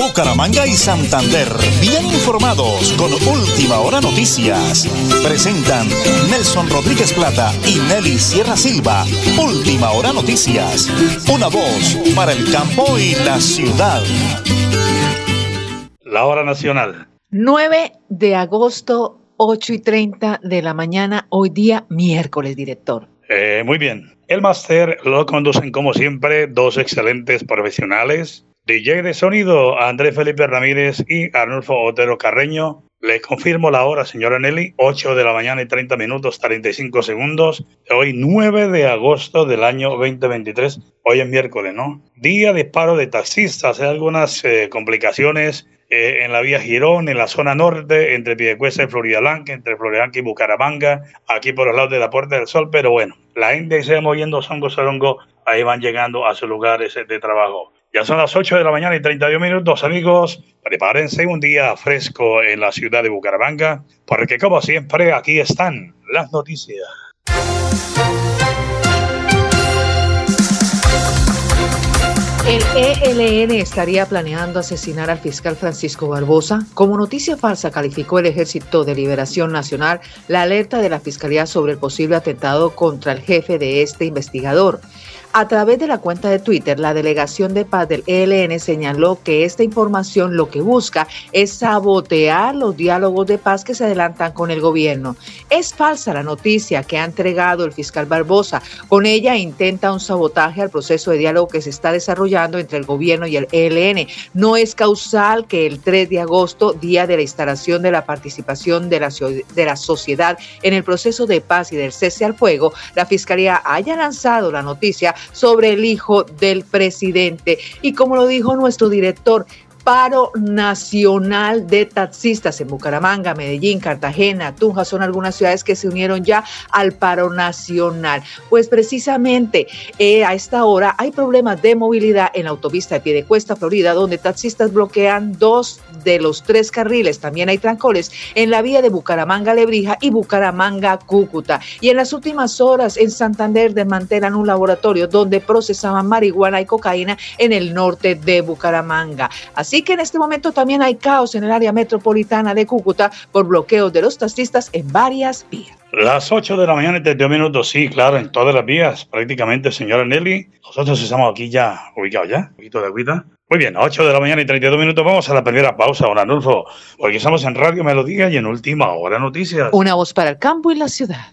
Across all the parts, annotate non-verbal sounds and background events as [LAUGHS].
Bucaramanga y Santander, bien informados con Última Hora Noticias. Presentan Nelson Rodríguez Plata y Nelly Sierra Silva. Última Hora Noticias. Una voz para el campo y la ciudad. La hora nacional. 9 de agosto, 8 y 30 de la mañana, hoy día miércoles, director. Eh, muy bien. El máster lo conducen como siempre dos excelentes profesionales DJ de sonido, Andrés Felipe Ramírez y Arnulfo Otero Carreño. Le confirmo la hora, señora Nelly, 8 de la mañana y 30 minutos 35 segundos. Hoy 9 de agosto del año 2023. Hoy es miércoles, ¿no? Día de paro de taxistas. Hay algunas eh, complicaciones eh, en la vía Girón, en la zona norte, entre Piedecuesta y Florida Blanca, entre Florida Blanca y Bucaramanga, aquí por los lados de la Puerta del Sol. Pero bueno, la gente se va moviendo songo, songo, ahí van llegando a sus lugares de trabajo. Ya son las 8 de la mañana y 32 minutos, amigos. Prepárense un día fresco en la ciudad de Bucaramanga, porque como siempre aquí están las noticias. El ELN estaría planeando asesinar al fiscal Francisco Barbosa. Como noticia falsa calificó el Ejército de Liberación Nacional la alerta de la Fiscalía sobre el posible atentado contra el jefe de este investigador. A través de la cuenta de Twitter, la delegación de paz del ELN señaló que esta información lo que busca es sabotear los diálogos de paz que se adelantan con el gobierno. Es falsa la noticia que ha entregado el fiscal Barbosa. Con ella intenta un sabotaje al proceso de diálogo que se está desarrollando entre el gobierno y el ELN. No es causal que el 3 de agosto, día de la instalación de la participación de la, de la sociedad en el proceso de paz y del cese al fuego, la Fiscalía haya lanzado la noticia sobre el hijo del presidente. Y como lo dijo nuestro director, paro nacional de taxistas en Bucaramanga, Medellín, Cartagena, Tunja, son algunas ciudades que se unieron ya al paro nacional. Pues precisamente eh, a esta hora hay problemas de movilidad en la autopista de Piedecuesta, Florida, donde taxistas bloquean dos de los tres carriles. También hay trancones en la vía de Bucaramanga, Lebrija y Bucaramanga, Cúcuta. Y en las últimas horas en Santander desmantelan un laboratorio donde procesaban marihuana y cocaína en el norte de Bucaramanga. Así que en este momento también hay caos en el área metropolitana de Cúcuta por bloqueos de los taxistas en varias vías. Las 8 de la mañana y 32 minutos, sí, claro, en todas las vías, prácticamente, señora Nelly. Nosotros estamos aquí ya ubicados ya, un poquito de agüita. Muy bien, 8 de la mañana y 32 minutos, vamos a la primera pausa, don Anulfo, porque estamos en Radio Melodía y en Última Hora Noticias. Una voz para el campo y la ciudad.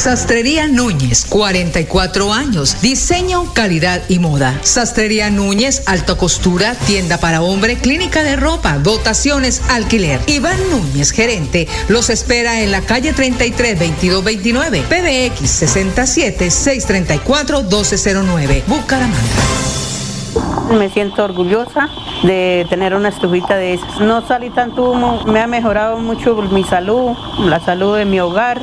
Sastrería Núñez, 44 años. Diseño, calidad y moda. Sastrería Núñez, alta costura, tienda para hombre, clínica de ropa, dotaciones, alquiler. Iván Núñez, gerente, los espera en la calle 33 2229, PBX 67 634 1209, Bucaramanga. Me siento orgullosa de tener una estufita de esas. No salí tanto humo, me ha mejorado mucho mi salud, la salud de mi hogar.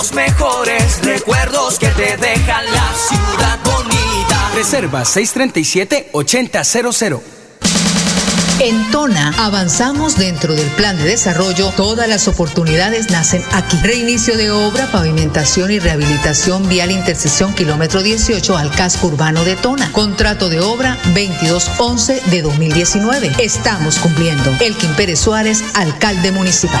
Los mejores recuerdos que te dejan la ciudad bonita. Reserva 637-8000. En Tona avanzamos dentro del plan de desarrollo. Todas las oportunidades nacen aquí. Reinicio de obra, pavimentación y rehabilitación vial intercesión kilómetro 18 al casco urbano de Tona. Contrato de obra 2211 de 2019. Estamos cumpliendo. Elkin Pérez Suárez, alcalde municipal.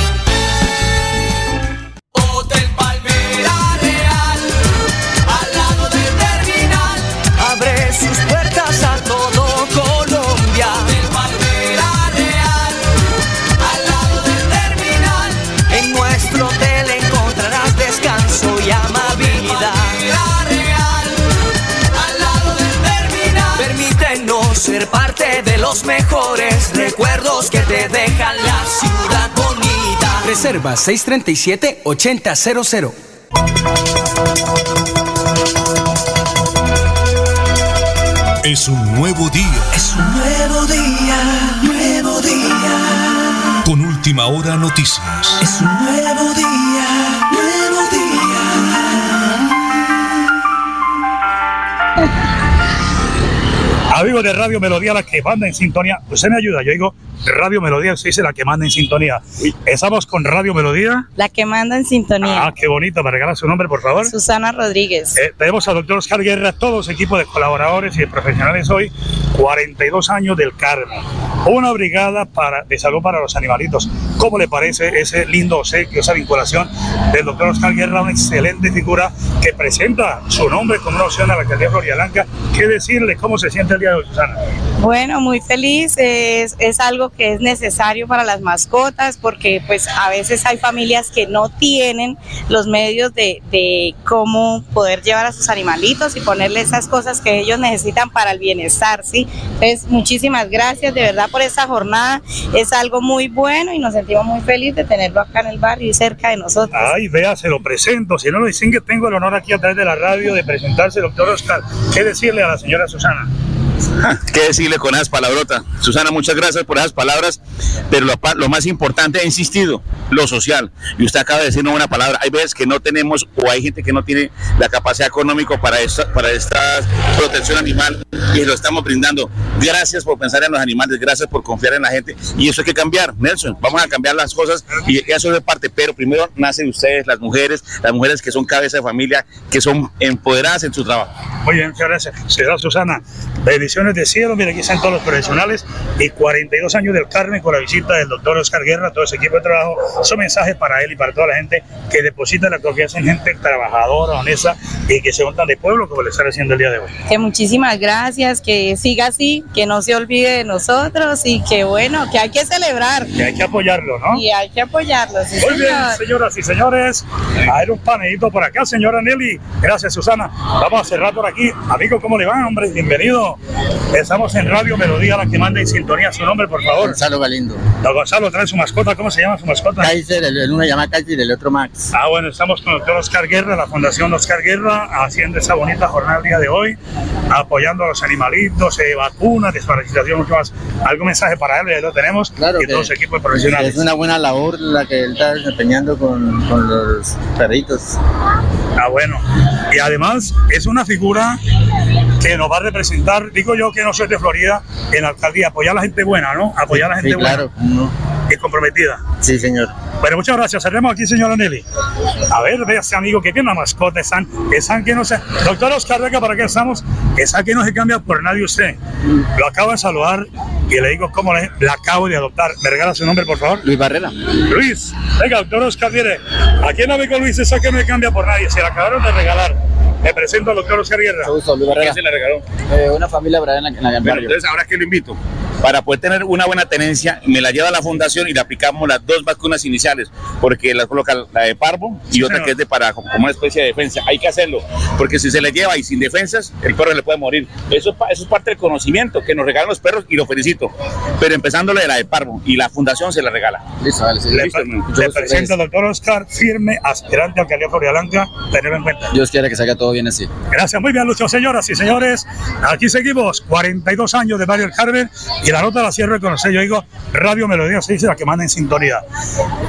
Los mejores recuerdos que te dejan la ciudad bonita. Reserva 637-8000. Es un nuevo día. Es un nuevo día, nuevo día. Con última hora noticias. Es un nuevo día, de Radio Melodía, la que manda en sintonía. Usted me ayuda, yo digo Radio Melodía, usted dice la que manda en sintonía. Estamos con Radio Melodía. La que manda en sintonía. Ah, qué bonito. ¿Me regala su nombre, por favor? Susana Rodríguez. Eh, tenemos al doctor Oscar Guerra, todos equipos de colaboradores y de profesionales hoy, 42 años del Carmen. Una brigada para, de salud para los animalitos. ¿Cómo le parece ese lindo obsequio, esa vinculación del doctor Oscar Guerra, una excelente figura que presenta su nombre como una opción a la alcaldía de Blanca? ¿Qué decirle? ¿Cómo se siente el día de hoy, Susana? Bueno, muy feliz. Es, es algo que es necesario para las mascotas porque pues a veces hay familias que no tienen los medios de, de cómo poder llevar a sus animalitos y ponerle esas cosas que ellos necesitan para el bienestar, ¿sí? Entonces, muchísimas gracias de verdad por esta jornada. Es algo muy bueno y nos sentimos muy felices de tenerlo acá en el barrio y cerca de nosotros. Ay, vea, se lo presento. Si no lo dicen que tengo el honor aquí a través de la radio de presentarse, doctor Oscar, ¿qué decirle a la señora Susana? [LAUGHS] ¿Qué decirle con esas palabrotas? Susana, muchas gracias por esas palabras, pero lo, más importante, he insistido, lo social. Y usted acaba de decir una palabra. Hay veces que no tenemos o hay gente que no tiene la capacidad económica para esta, para esta protección animal y lo estamos brindando. Gracias por pensar en los animales, gracias por confiar en la gente y eso hay que cambiar, Nelson. Vamos a cambiar las cosas y eso es parte, pero primero nacen ustedes, las mujeres, las mujeres que son cabeza de familia, que son empoderadas en su trabajo. Muy bien, muchas gracias. Señora Susana, bendiciones de cielo, mire, aquí están todos los profesionales y 42 años del Carmen con la visita del doctor Oscar Guerra, todo ese equipo de trabajo. Son mensajes para él y para toda la gente que deposita la confianza en gente trabajadora, honesta y que se montan de pueblo como le está haciendo el día de hoy. Que muchísimas gracias, que siga así, que no se olvide de nosotros y que bueno, que hay que celebrar. Que hay que apoyarlo, ¿no? Y hay que apoyarlo, Muy bien, señoras y señores, a ver un panelito por acá, señora Nelly. Gracias, Susana. Vamos a cerrar por aquí. Amigo, ¿cómo le va, hombre? Bienvenido. Estamos en Radio Melodía, la que manda en sintonía. Su nombre, por favor. Gonzalo Galindo. Don Gonzalo trae su mascota. ¿Cómo se llama su mascota? Kaiser, el, uno llama Kaiser y el otro Max. Ah, bueno, estamos con el doctor Oscar Guerra, la Fundación Oscar Guerra, haciendo esa bonita jornada el día de hoy, apoyando a los animalitos, eh, vacunas, desparasitación, mucho más. ¿Algún mensaje para él? Ya lo tenemos. Claro. Y todo su equipo de profesionales. Es una buena labor la que él está desempeñando con, con los perritos. Ah, bueno. Y además es una figura que nos va a representar, digo yo que no soy de Florida, en la alcaldía, apoyar a la gente buena, ¿no? Apoyar a la gente buena. Claro, no. Y comprometida. Sí, señor. Bueno, muchas gracias. Cerremos aquí, señora Nelly. A ver, vea ese amigo que tiene una mascota, están, están que no se. Doctor Oscar Vega, ¿para qué estamos? Esa que no se cambia por nadie usted. Lo acabo de saludar y le digo cómo le, la acabo de adoptar. ¿Me regala su nombre, por favor? Luis Barrera. Luis, venga, doctor Oscar, mire, aquí en amigo Luis, esa que no se cambia por nadie. Se la acabaron de regalar. Me presento al doctor Oscar Guerra. ¿Quién se le regaló? Eh, una familia en la, en la bueno, Entonces, ahora que lo invito, para poder tener una buena tenencia, me la lleva a la fundación y le aplicamos las dos vacunas iniciales, porque la coloca la de parvo y otra que es de para como una especie de defensa. Hay que hacerlo, porque si se le lleva y sin defensas, el perro le puede morir. Eso, eso es parte del conocimiento que nos regalan los perros y lo felicito. Pero empezándole de la de parvo y la fundación se la regala. Listo, vale, sí. Le, le presento al doctor Oscar, firme, aspirante a alcaldía Florida tenerlo en cuenta. Dios quiera que salga todo bien así. Gracias, muy bien, Lucho. Señoras y señores, aquí seguimos, 42 años de Mario El Carmen y la nota la cierro con yo digo Radio Melodía se dice la que manda en sintonía.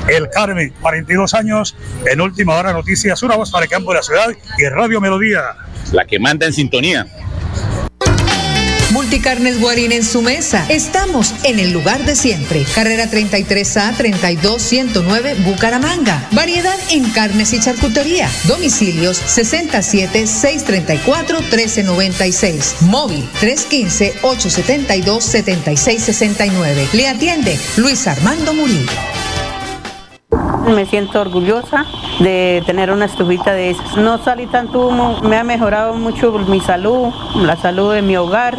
El Carmen, 42 años, en última hora noticias, una voz para el campo de la ciudad y Radio Melodía. La que manda en sintonía. Multicarnes Guarín en su mesa. Estamos en el lugar de siempre. Carrera 33A 32109 Bucaramanga. Variedad en carnes y charcutería. Domicilios 67 634 1396. Móvil 315 872 7669. Le atiende Luis Armando Murillo. Me siento orgullosa de tener una estufita de esas. No salí tanto humo, me ha mejorado mucho mi salud, la salud de mi hogar.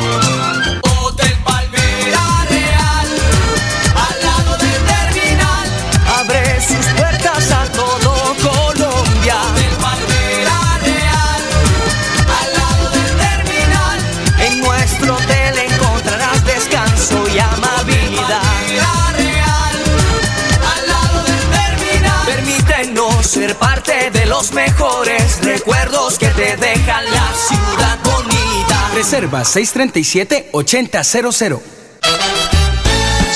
Los mejores recuerdos que te dejan la ciudad bonita. Reserva 637-8000.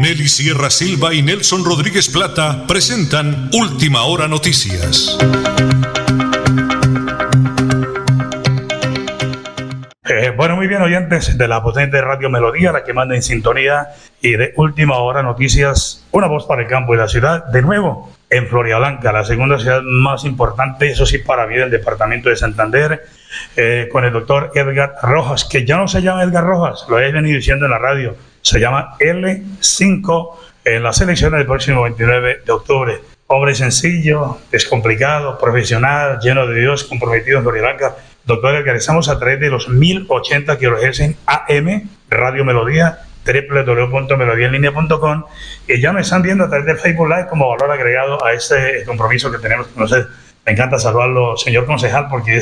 Nelly Sierra Silva y Nelson Rodríguez Plata presentan Última Hora Noticias. Eh, bueno, muy bien, oyentes de la potente Radio Melodía, la que manda en sintonía y de última hora noticias, una voz para el campo y la ciudad, de nuevo en Floridablanca, la segunda ciudad más importante, eso sí, para mí, del departamento de Santander, eh, con el doctor Edgar Rojas, que ya no se llama Edgar Rojas, lo he venido diciendo en la radio, se llama L5 en las elecciones del próximo 29 de octubre. Hombre sencillo, descomplicado, profesional, lleno de Dios, comprometido en Floridablanca. Doctor Edgar, estamos a través de los 1080 kHz en AM, Radio Melodía, www.melodiaenlinea.com y ya me están viendo a través de Facebook Live como valor agregado a este compromiso que tenemos con ustedes. Me encanta saludarlo, señor concejal, porque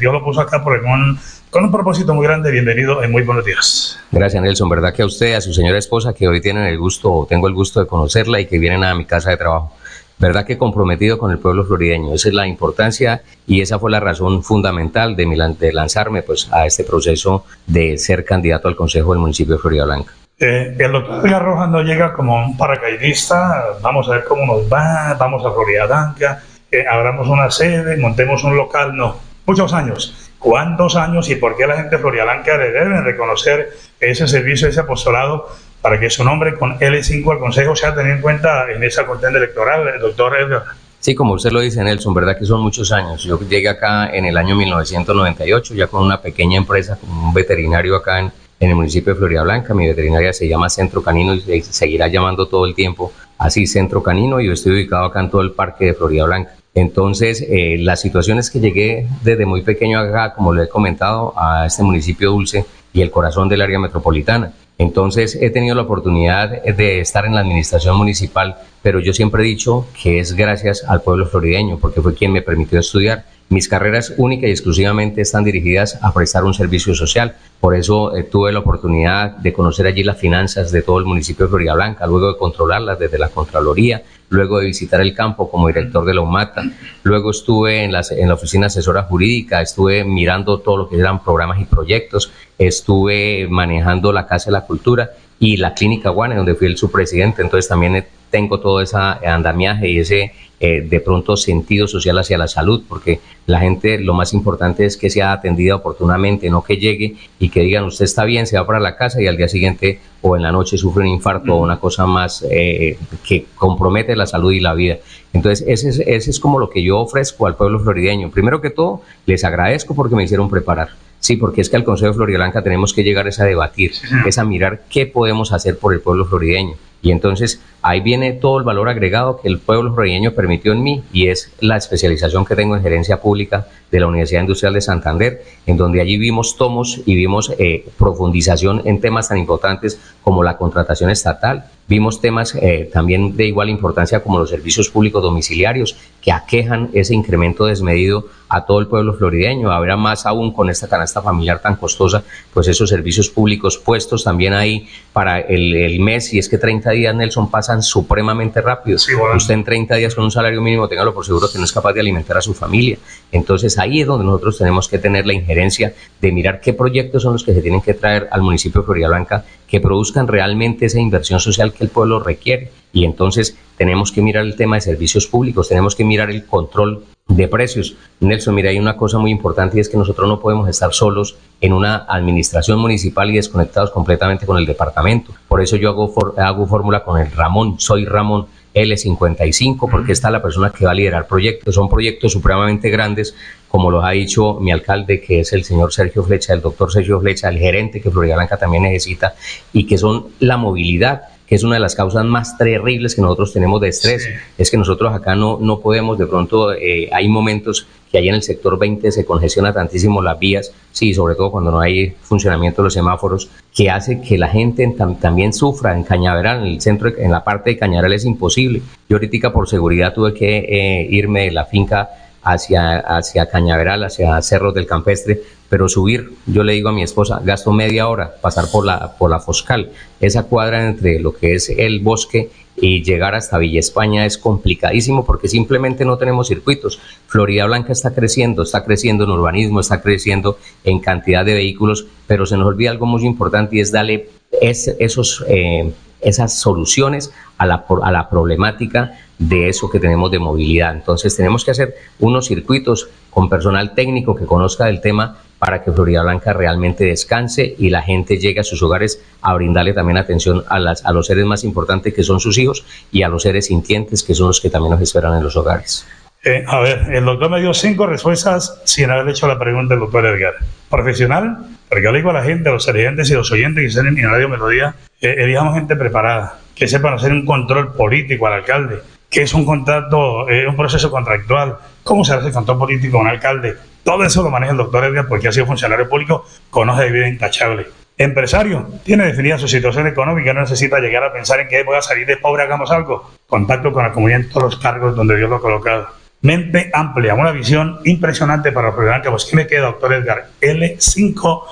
Dios lo puso acá por un, con un propósito muy grande. Bienvenido en muy buenos días. Gracias, Nelson. ¿Verdad que a usted, a su señora esposa, que hoy tienen el gusto, tengo el gusto de conocerla y que vienen a mi casa de trabajo? ¿Verdad que comprometido con el pueblo florideño? Esa es la importancia y esa fue la razón fundamental de, mi, de lanzarme pues, a este proceso de ser candidato al Consejo del municipio de Florida Blanca. Eh, el doctor Edgar Rojas no llega como un paracaidista, vamos a ver cómo nos va, vamos a Florida Blanca, eh, abramos una sede, montemos un local, no, muchos años. ¿Cuántos años y por qué la gente de Florida Blanca le deben reconocer ese servicio, ese apostolado, para que su nombre con L5 al Consejo sea tenido en cuenta en esa contienda electoral, el doctor Edgar? Sí, como usted lo dice, Nelson, verdad que son muchos años. Yo llegué acá en el año 1998, ya con una pequeña empresa, con un veterinario acá en, en el municipio de Florida Blanca. Mi veterinaria se llama Centro Canino y se seguirá llamando todo el tiempo así Centro Canino. Y yo estoy ubicado acá en todo el parque de Florida Blanca. Entonces, eh, la situación es que llegué desde muy pequeño acá, como lo he comentado, a este municipio dulce y el corazón del área metropolitana. Entonces, he tenido la oportunidad de estar en la administración municipal, pero yo siempre he dicho que es gracias al pueblo florideño, porque fue quien me permitió estudiar. Mis carreras únicas y exclusivamente están dirigidas a prestar un servicio social. Por eso eh, tuve la oportunidad de conocer allí las finanzas de todo el municipio de Florida Blanca, luego de controlarlas desde la Contraloría, luego de visitar el campo como director de la UMATA, luego estuve en la oficina asesora jurídica, estuve mirando todo lo que eran programas y proyectos, estuve manejando la Casa de la Cultura y la Clínica Guane, donde fui el subpresidente. Entonces también tengo todo ese andamiaje y ese eh, de pronto sentido social hacia la salud, porque la gente lo más importante es que sea atendida oportunamente, no que llegue y que digan usted está bien, se va para la casa y al día siguiente o en la noche sufre un infarto o una cosa más eh, que compromete la salud y la vida. Entonces, ese es, ese es como lo que yo ofrezco al pueblo florideño. Primero que todo, les agradezco porque me hicieron preparar. Sí, porque es que al Consejo de Floridablanca tenemos que llegar a debatir, es a mirar qué podemos hacer por el pueblo florideño. Y entonces ahí viene todo el valor agregado que el pueblo florideño permitió en mí y es la especialización que tengo en gerencia pública de la Universidad Industrial de Santander, en donde allí vimos tomos y vimos eh, profundización en temas tan importantes como la contratación estatal, vimos temas eh, también de igual importancia como los servicios públicos domiciliarios que aquejan ese incremento desmedido a todo el pueblo florideño. Habrá más aún con esta canasta familiar tan costosa, pues esos servicios públicos puestos también ahí para el, mes, y es que 30 días, Nelson, pasan supremamente rápido. Usted en 30 días con un salario mínimo, téngalo por seguro que no es capaz de alimentar a su familia. Entonces ahí es donde nosotros tenemos que tener la injerencia de mirar qué proyectos son los que se tienen que traer al municipio de Florida Blanca que produzcan realmente esa inversión social que el pueblo requiere. Y entonces tenemos que mirar el tema de servicios públicos, tenemos que mirar el control de precios. Nelson, mira, hay una cosa muy importante y es que nosotros no podemos estar solos en una administración municipal y desconectados completamente con el departamento. Por eso yo hago, hago fórmula con el Ramón, soy Ramón L55, porque está la persona que va a liderar proyectos. Son proyectos supremamente grandes, como los ha dicho mi alcalde, que es el señor Sergio Flecha, el doctor Sergio Flecha, el gerente que Florida Blanca también necesita, y que son la movilidad que es una de las causas más terribles que nosotros tenemos de estrés. Es que nosotros acá no, no podemos, de pronto eh, hay momentos que ahí en el sector 20 se congestiona tantísimo las vías, sí, sobre todo cuando no hay funcionamiento de los semáforos, que hace que la gente también sufra en Cañaveral, en el centro, en la parte de Cañaveral es imposible. Yo ahorita por seguridad tuve que eh, irme de la finca hacia, hacia Cañaveral, hacia Cerros del Campestre, pero subir, yo le digo a mi esposa, gasto media hora pasar por la, por la Foscal. Esa cuadra entre lo que es el bosque y llegar hasta Villa España es complicadísimo porque simplemente no tenemos circuitos. Florida Blanca está creciendo, está creciendo en urbanismo, está creciendo en cantidad de vehículos, pero se nos olvida algo muy importante y es darle esos, eh, esas soluciones a la, a la problemática de eso que tenemos de movilidad. Entonces tenemos que hacer unos circuitos con personal técnico que conozca del tema para que Florida Blanca realmente descanse y la gente llegue a sus hogares a brindarle también atención a, las, a los seres más importantes que son sus hijos y a los seres sintientes que son los que también nos esperan en los hogares. Eh, a ver, el doctor me dio cinco respuestas sin haber hecho la pregunta del doctor Edgar. Profesional, porque yo le digo a la gente, a los oyentes y los oyentes que estén en Radio Melodía, eh, elijamos gente preparada, que sepan hacer un control político al alcalde, que es un contrato, eh, un proceso contractual, cómo se hace el control político a un alcalde. Todo eso lo maneja el doctor Edgar porque ha sido funcionario público, conoce de vida intachable. Empresario, tiene definida su situación económica, no necesita llegar a pensar en que voy a salir de pobre, hagamos algo. Contacto con la comunidad en todos los cargos donde Dios lo ha colocado. Mente amplia, una visión impresionante para el que Pues, ¿qué me queda, doctor Edgar? L5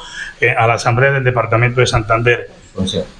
eh, a la Asamblea del Departamento de Santander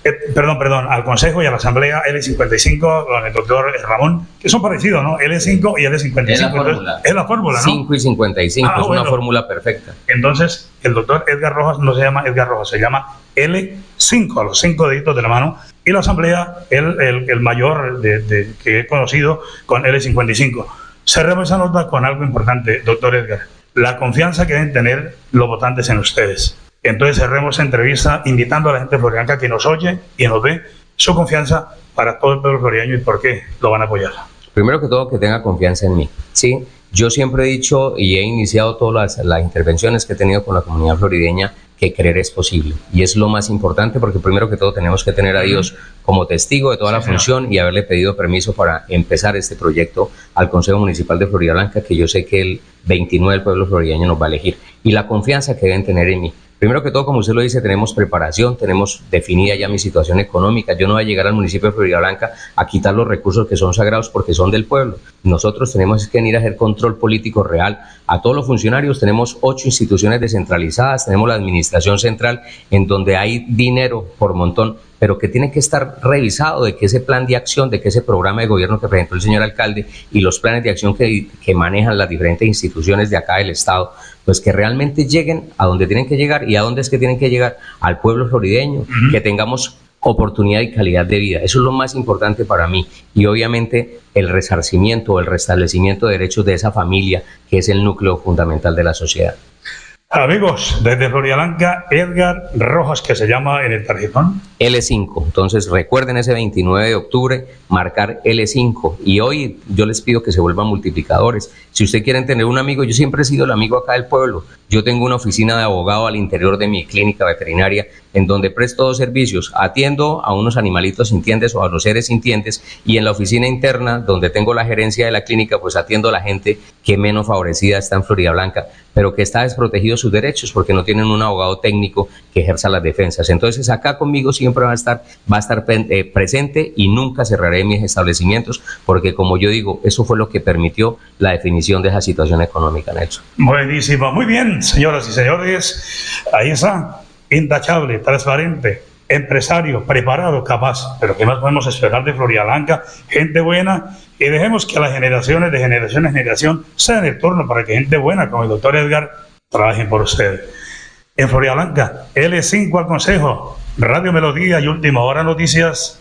eh, perdón, perdón, al Consejo y a la Asamblea L55 con el doctor Ramón, que son parecidos, ¿no? L5 y L55. Es la fórmula. Es la fórmula, ¿no? 5 y 55, ah, es una fórmula perfecta. Entonces, el doctor Edgar Rojas no se llama Edgar Rojas, se llama L5, a los cinco deditos de la mano, y la Asamblea, el, el, mayor de, que he conocido, con L55. Cerremos esa nota con algo importante, doctor Edgar. La confianza que deben tener los votantes en ustedes entonces cerremos entrevista invitando a la gente florianca que nos oye y nos ve su confianza para todo el pueblo floriano y por qué lo van a apoyar. Primero que todo, que tenga confianza en mí. Sí, yo siempre he dicho y he iniciado todas las, las intervenciones que he tenido con la comunidad florideña que creer es posible. Y es lo más importante porque primero que todo tenemos que tener a Dios como testigo de toda la función y haberle pedido permiso para empezar este proyecto al Consejo Municipal de Florida Blanca, que yo sé que el 29 del pueblo florideño nos va a elegir. Y la confianza que deben tener en mí. Primero que todo, como usted lo dice, tenemos preparación, tenemos definida ya mi situación económica. Yo no voy a llegar al municipio de Florida Blanca a quitar los recursos que son sagrados porque son del pueblo. Nosotros tenemos que venir a hacer control político real a todos los funcionarios. Tenemos ocho instituciones descentralizadas, tenemos la administración central en donde hay dinero por montón pero que tiene que estar revisado de que ese plan de acción, de que ese programa de gobierno que presentó el señor alcalde y los planes de acción que, que manejan las diferentes instituciones de acá del Estado, pues que realmente lleguen a donde tienen que llegar y a dónde es que tienen que llegar al pueblo florideño, que tengamos oportunidad y calidad de vida. Eso es lo más importante para mí. Y obviamente el resarcimiento o el restablecimiento de derechos de esa familia, que es el núcleo fundamental de la sociedad. Amigos, desde Florialanca, Edgar Rojas, que se llama en el tarjetón. L5. Entonces recuerden ese 29 de octubre marcar L5. Y hoy yo les pido que se vuelvan multiplicadores. Si usted quieren tener un amigo, yo siempre he sido el amigo acá del pueblo. Yo tengo una oficina de abogado al interior de mi clínica veterinaria en donde presto dos servicios. Atiendo a unos animalitos sintientes o a los seres sintientes y en la oficina interna donde tengo la gerencia de la clínica pues atiendo a la gente que menos favorecida está en Florida Blanca, pero que está desprotegido sus derechos porque no tienen un abogado técnico que ejerza las defensas. Entonces acá conmigo siempre va a estar, va a estar eh, presente y nunca cerraré mis establecimientos porque como yo digo, eso fue lo que permitió la definición de esa situación económica, Nelson. Buenísimo, muy bien, señoras y señores. Ahí está, intachable, transparente, empresario, preparado, capaz. Pero ¿qué más podemos esperar de Florida Blanca? Gente buena y dejemos que las generaciones de generación en generación sean el turno para que gente buena como el doctor Edgar trabajen por ustedes. En Florida Blanca, L5 al Consejo, Radio Melodía y Última Hora Noticias,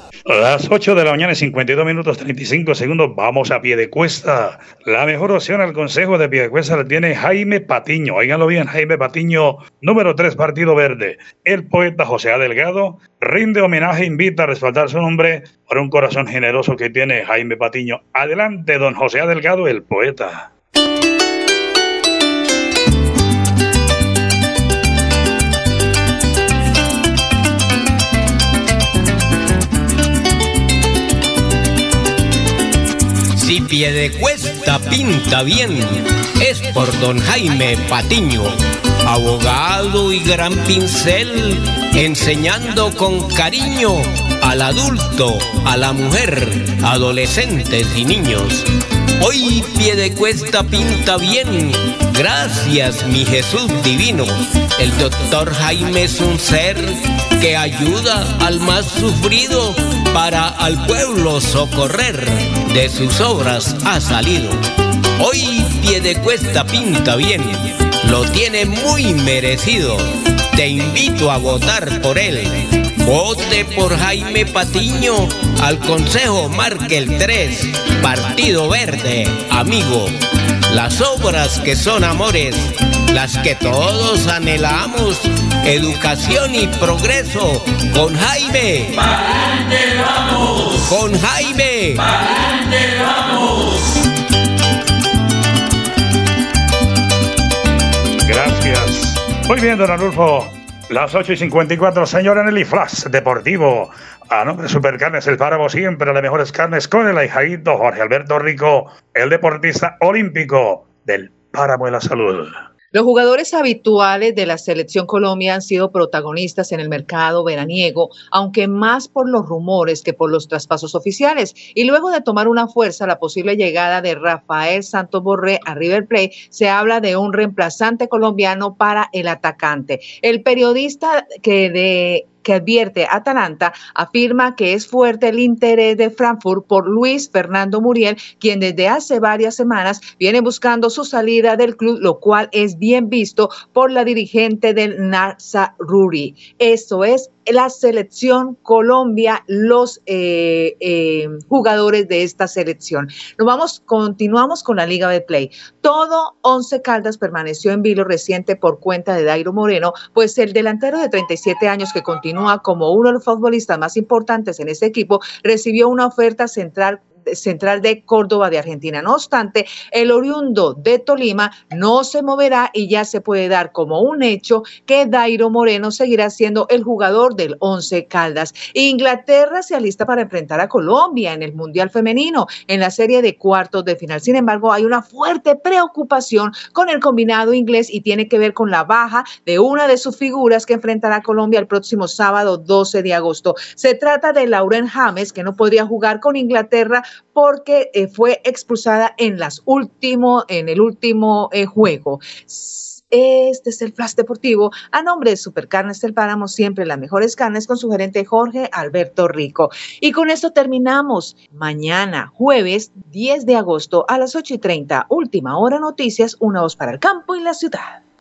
Las 8 de la mañana y 52 minutos 35 segundos. Vamos a pie de cuesta. La mejor opción al consejo de pie de cuesta la tiene Jaime Patiño. Óiganlo bien, Jaime Patiño, número 3, Partido Verde. El poeta José A. Delgado rinde homenaje, invita a respaldar su nombre por un corazón generoso que tiene Jaime Patiño. Adelante, don José A. Delgado, el poeta. Si pie de cuesta pinta bien, es por don Jaime Patiño, abogado y gran pincel, enseñando con cariño al adulto, a la mujer, adolescentes y niños. Hoy pie de cuesta pinta bien, gracias mi Jesús divino. El doctor Jaime es un ser que ayuda al más sufrido para al pueblo socorrer. De sus obras ha salido. Hoy pie de cuesta pinta bien, lo tiene muy merecido. Te invito a votar por él. Vote por Jaime Patiño, al Consejo marque el 3, Partido Verde, amigo. Las obras que son amores, las que todos anhelamos, educación y progreso, con Jaime. ¡Pa'lante vamos! Con Jaime. ¡Pa'lante vamos! Gracias. Muy bien, don Arnulfo. Las 8 y 54, señora Nelly Flash, Deportivo. A nombre de Supercarnes El Páramo, siempre las mejores carnes con el ahijadito Jorge Alberto Rico, el deportista olímpico del Páramo de la Salud. Los jugadores habituales de la selección Colombia han sido protagonistas en el mercado veraniego, aunque más por los rumores que por los traspasos oficiales. Y luego de tomar una fuerza la posible llegada de Rafael Santos Borré a River Plate, se habla de un reemplazante colombiano para el atacante. El periodista que de que advierte Atalanta, afirma que es fuerte el interés de Frankfurt por Luis Fernando Muriel, quien desde hace varias semanas viene buscando su salida del club, lo cual es bien visto por la dirigente del Narza Ruri. Eso es la selección Colombia, los eh, eh, jugadores de esta selección. Nos vamos, continuamos con la Liga de Play. Todo Once Caldas permaneció en vilo reciente por cuenta de Dairo Moreno, pues el delantero de 37 años que continúa como uno de los futbolistas más importantes en ese equipo recibió una oferta central Central de Córdoba de Argentina. No obstante, el oriundo de Tolima no se moverá y ya se puede dar como un hecho que Dairo Moreno seguirá siendo el jugador del Once Caldas. Inglaterra se alista para enfrentar a Colombia en el Mundial Femenino en la serie de cuartos de final. Sin embargo, hay una fuerte preocupación con el combinado inglés y tiene que ver con la baja de una de sus figuras que enfrentará a Colombia el próximo sábado 12 de agosto. Se trata de Lauren James, que no podría jugar con Inglaterra porque eh, fue expulsada en, las último, en el último eh, juego. Este es el Flash Deportivo. A nombre de Supercarnes del Páramo, siempre las mejores carnes con su gerente Jorge Alberto Rico. Y con esto terminamos. Mañana, jueves 10 de agosto a las 8 y 30, última hora noticias, una voz para el campo y la ciudad.